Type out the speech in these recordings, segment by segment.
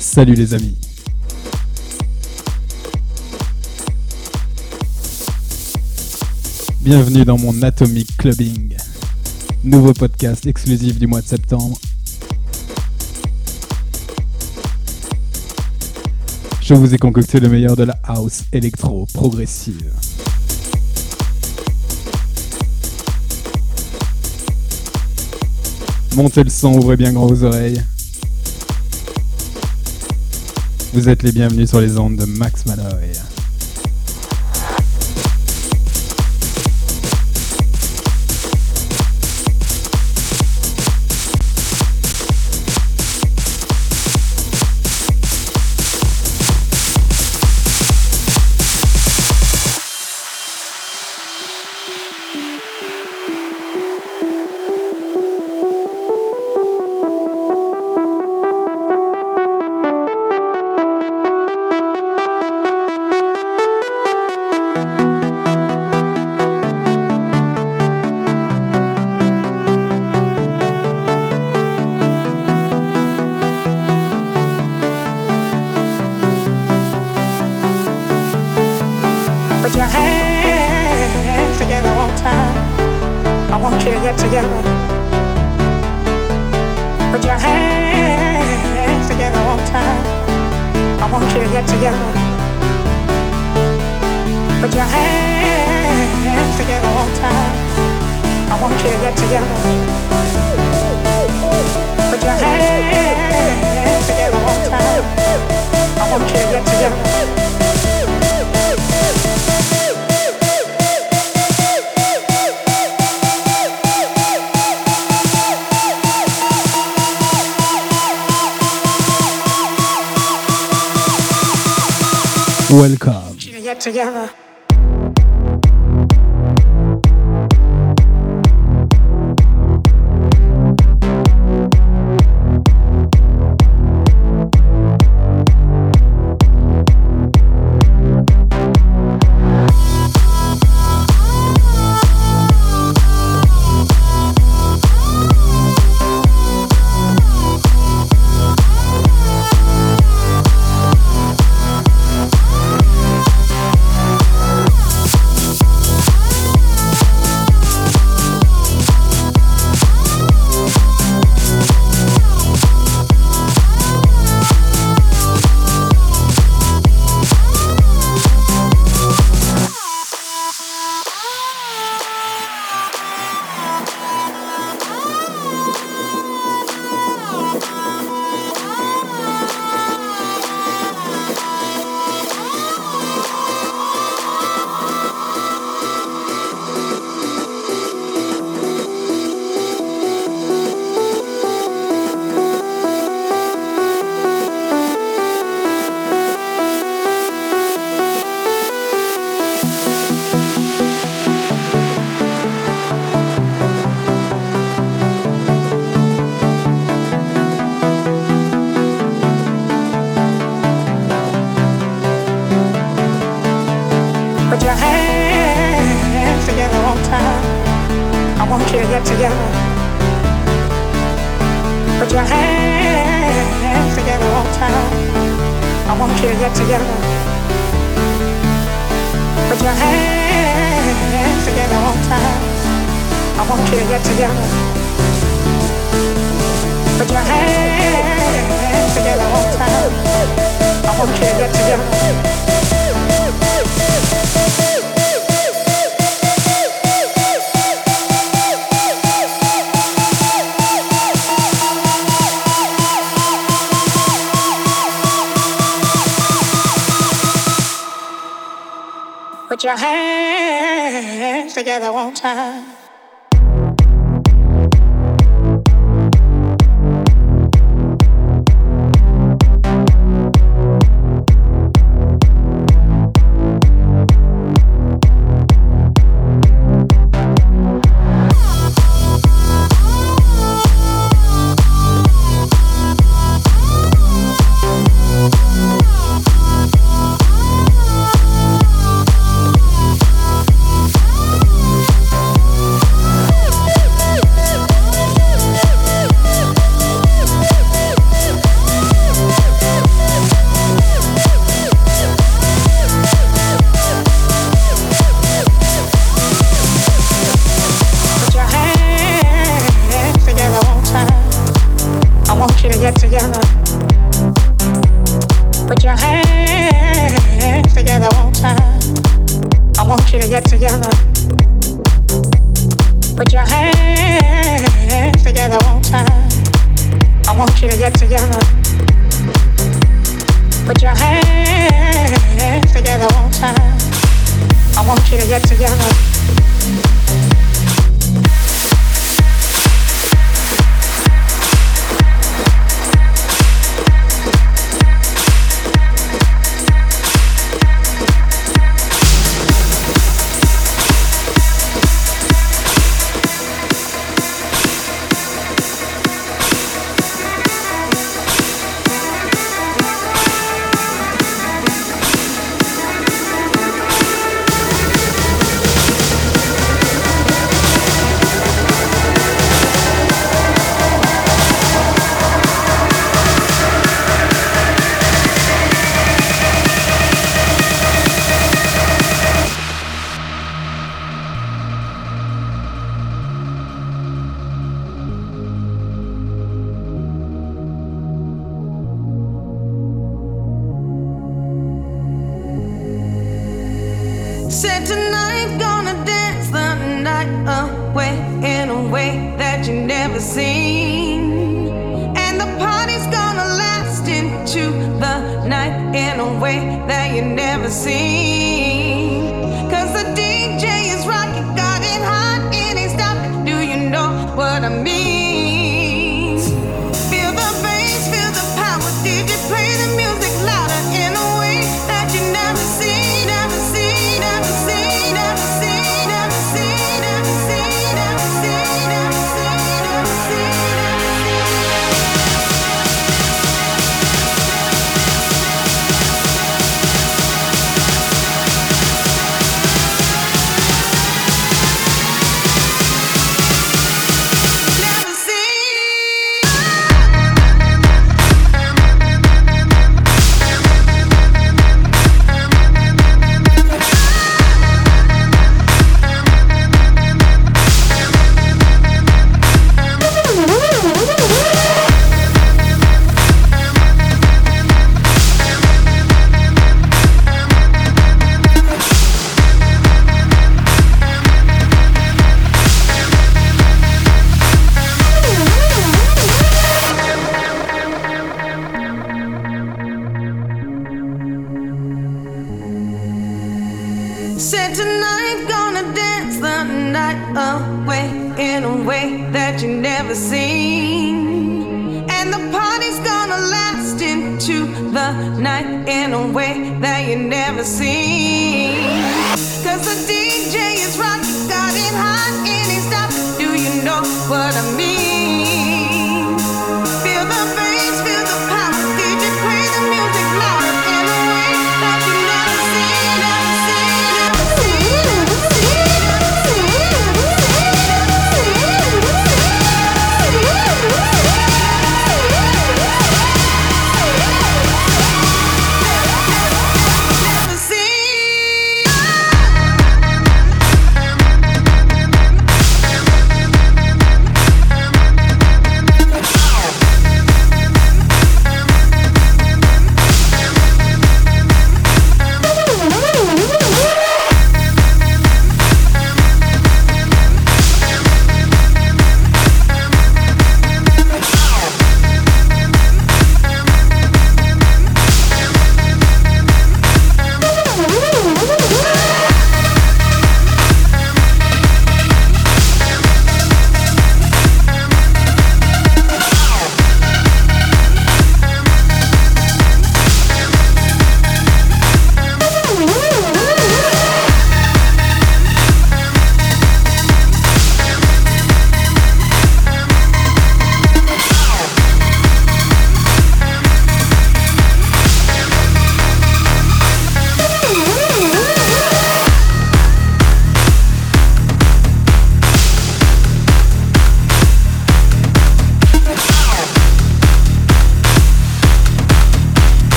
Salut les amis. Bienvenue dans mon Atomic Clubbing, nouveau podcast exclusif du mois de septembre. Je vous ai concocté le meilleur de la house électro progressive. Montez le son, ouvrez bien grand vos oreilles. Vous êtes les bienvenus sur les ondes de Max Malloy.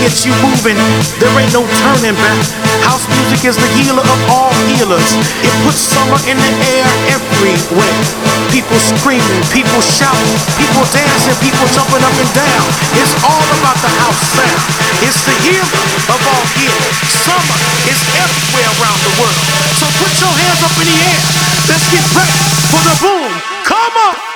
gets you moving, there ain't no turning back. House music is the healer of all healers. It puts summer in the air everywhere. People screaming, people shouting, people dancing, people jumping up and down. It's all about the house sound. It's the healer of all healers. Summer is everywhere around the world. So put your hands up in the air. Let's get ready for the boom. Come on.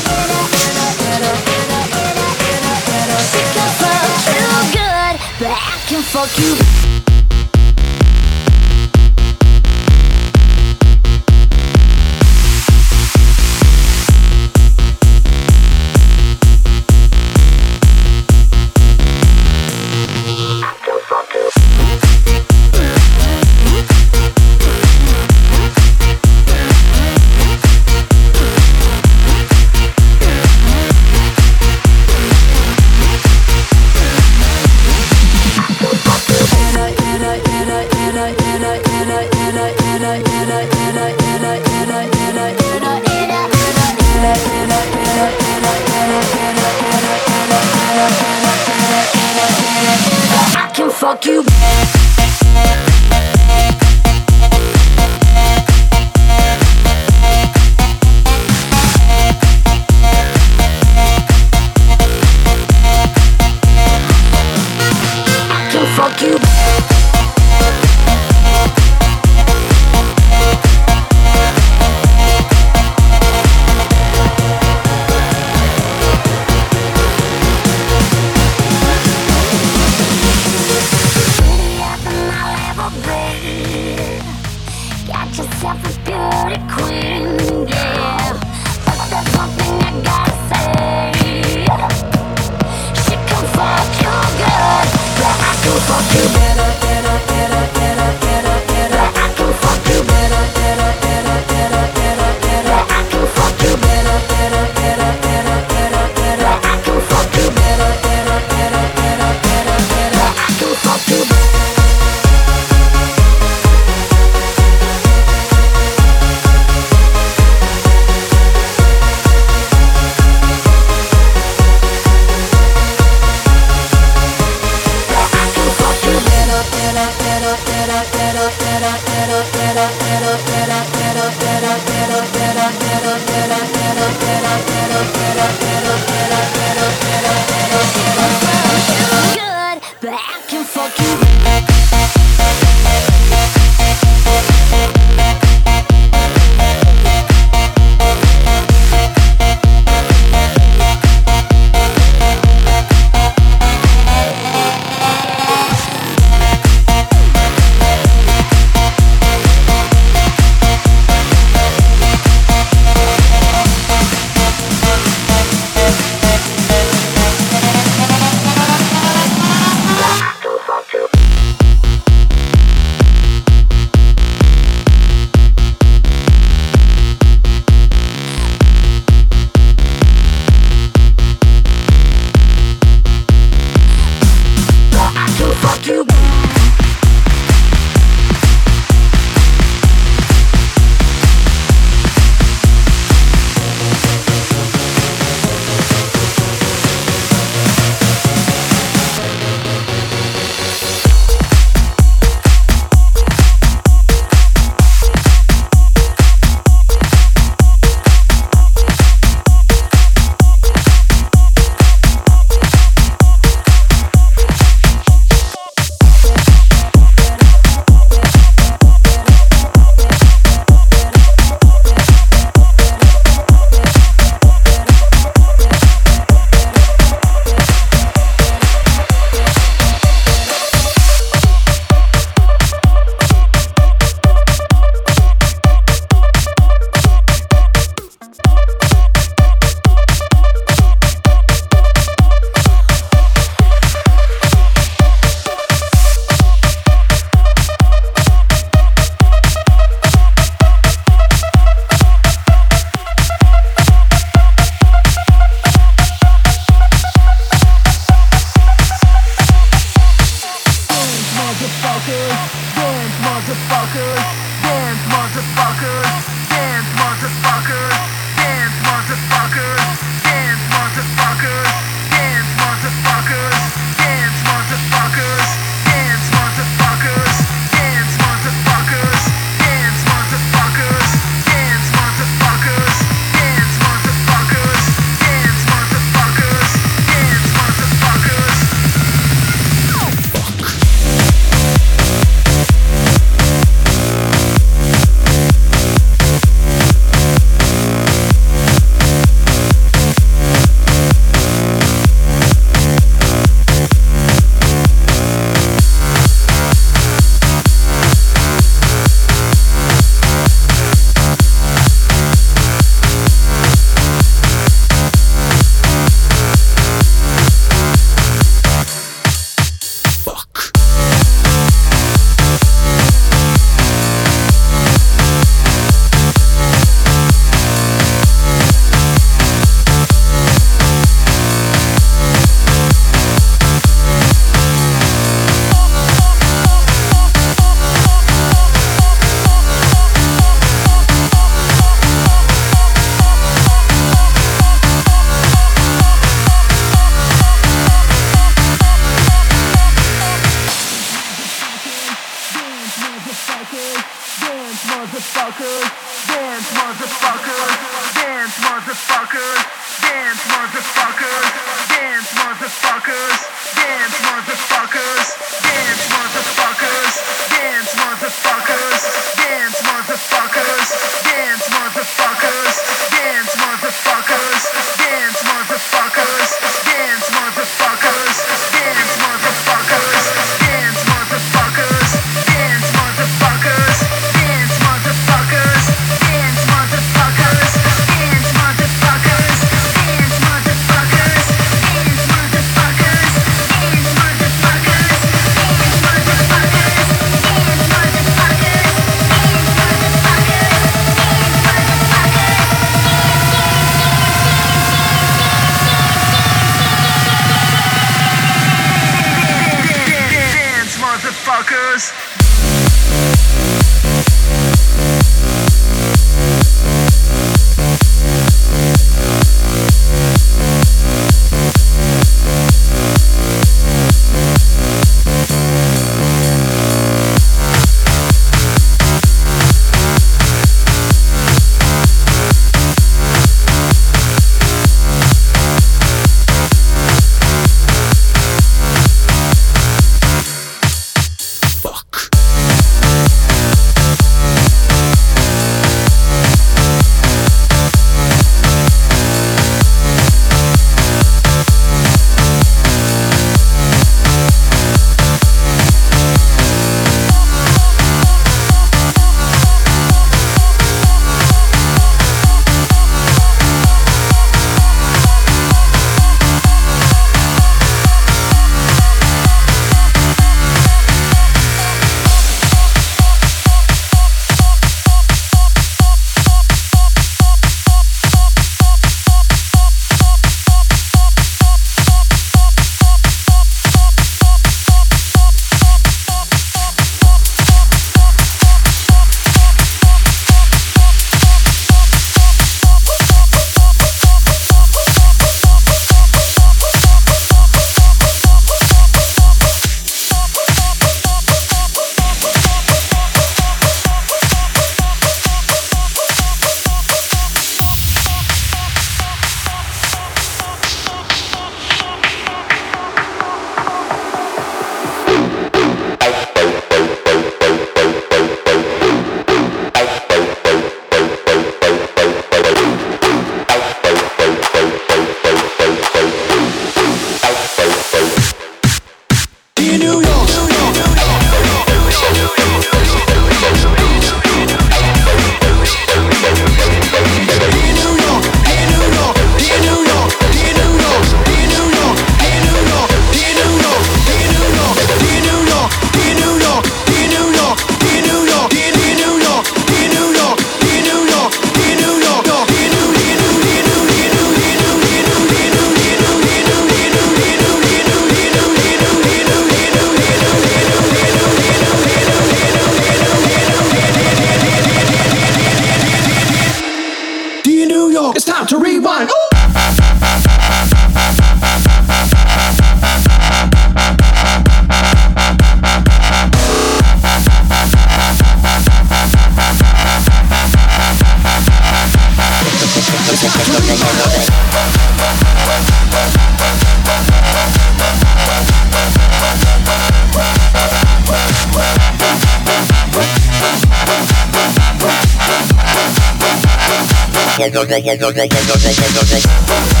no, no, no, no, no, no,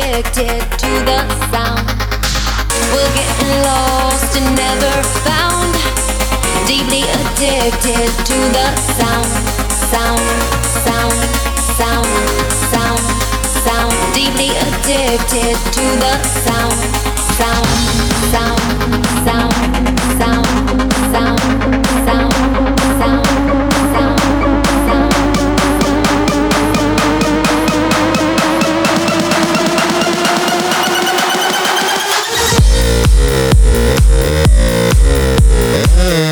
addicted to the sound. We're getting lost and never found. Deeply addicted to the sound, sound, sound, sound, sound, sound. Deeply addicted to the sound, sound, sound, sound, sound, sound. Yeah.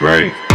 right?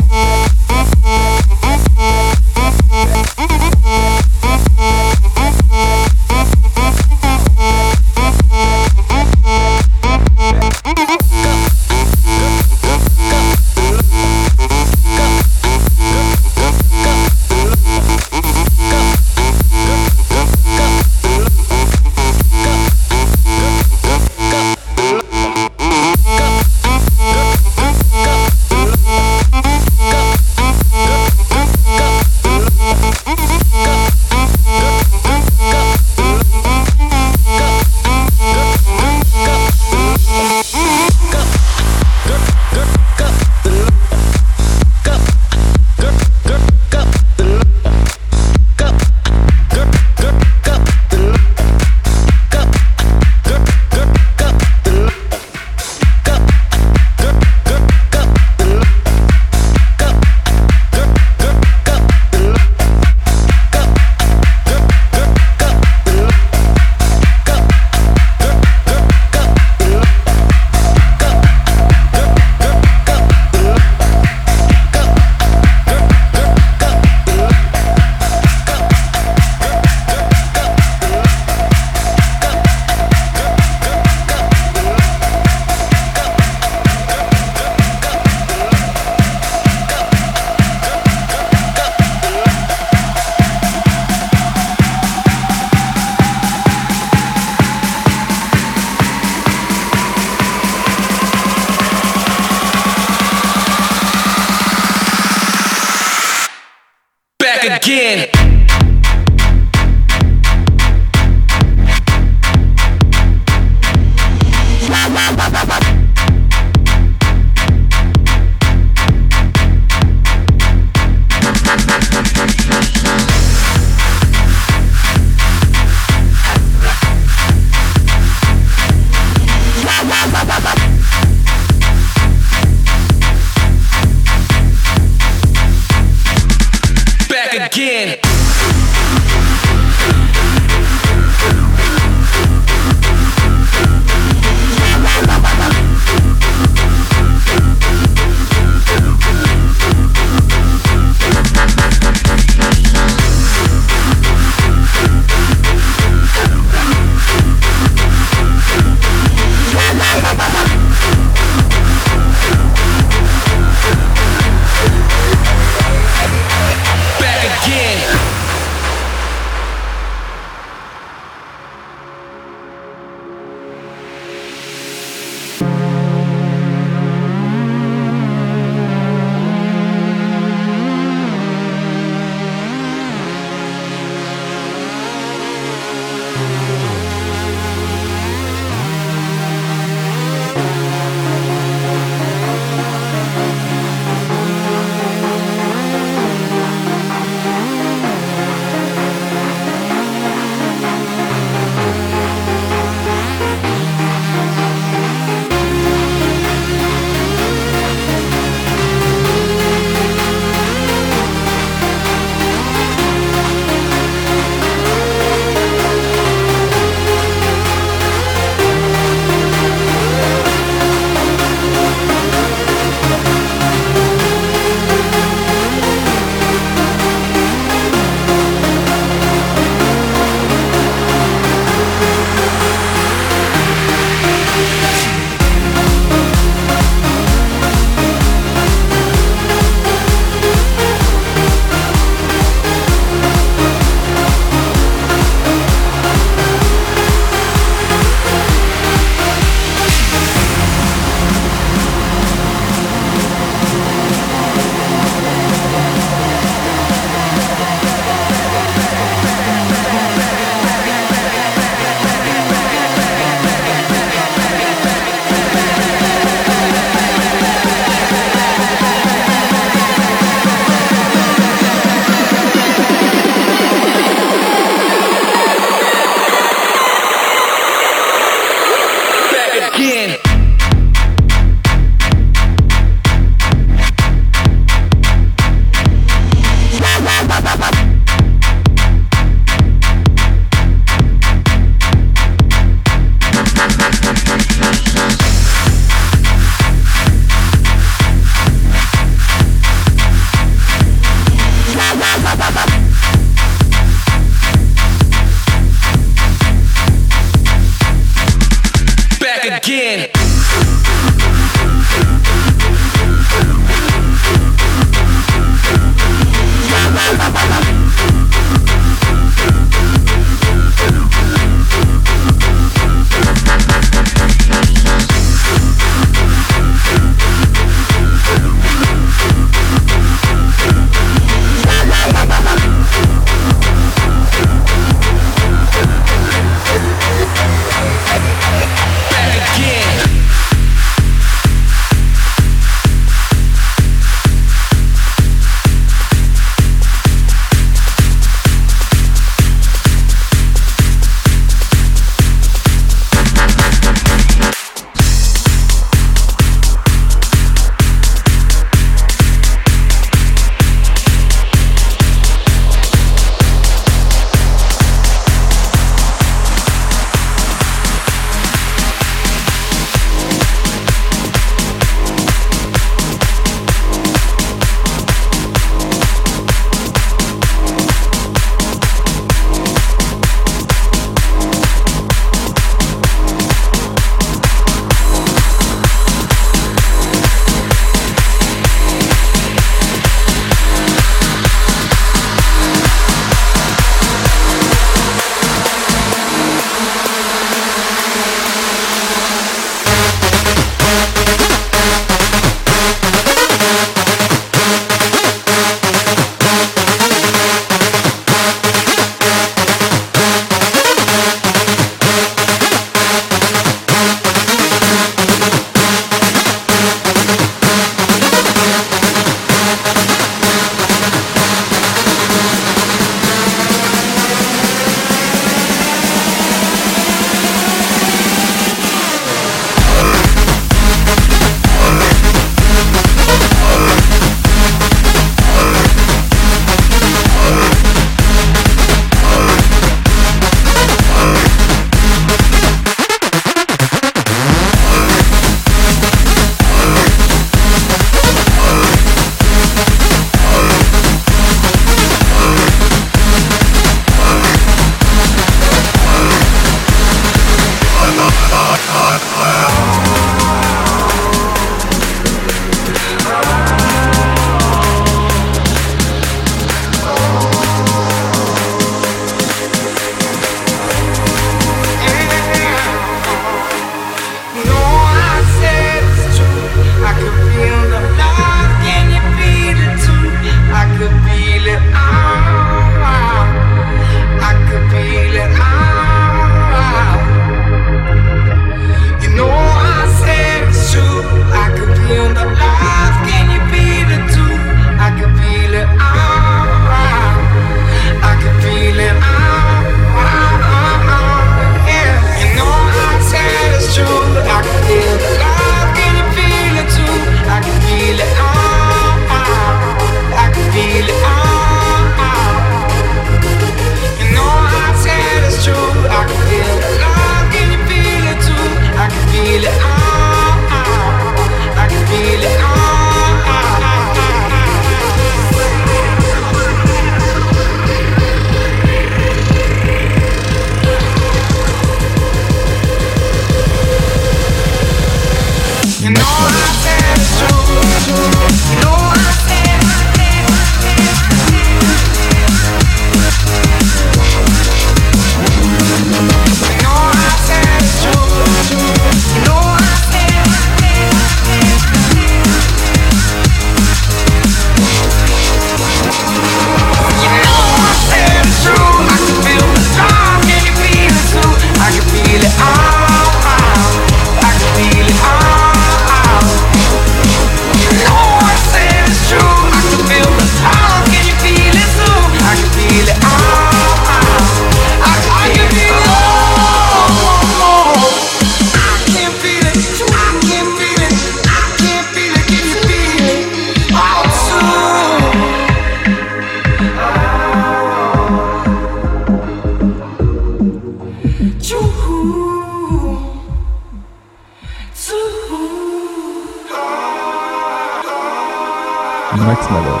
Max Malloy.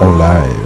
En live.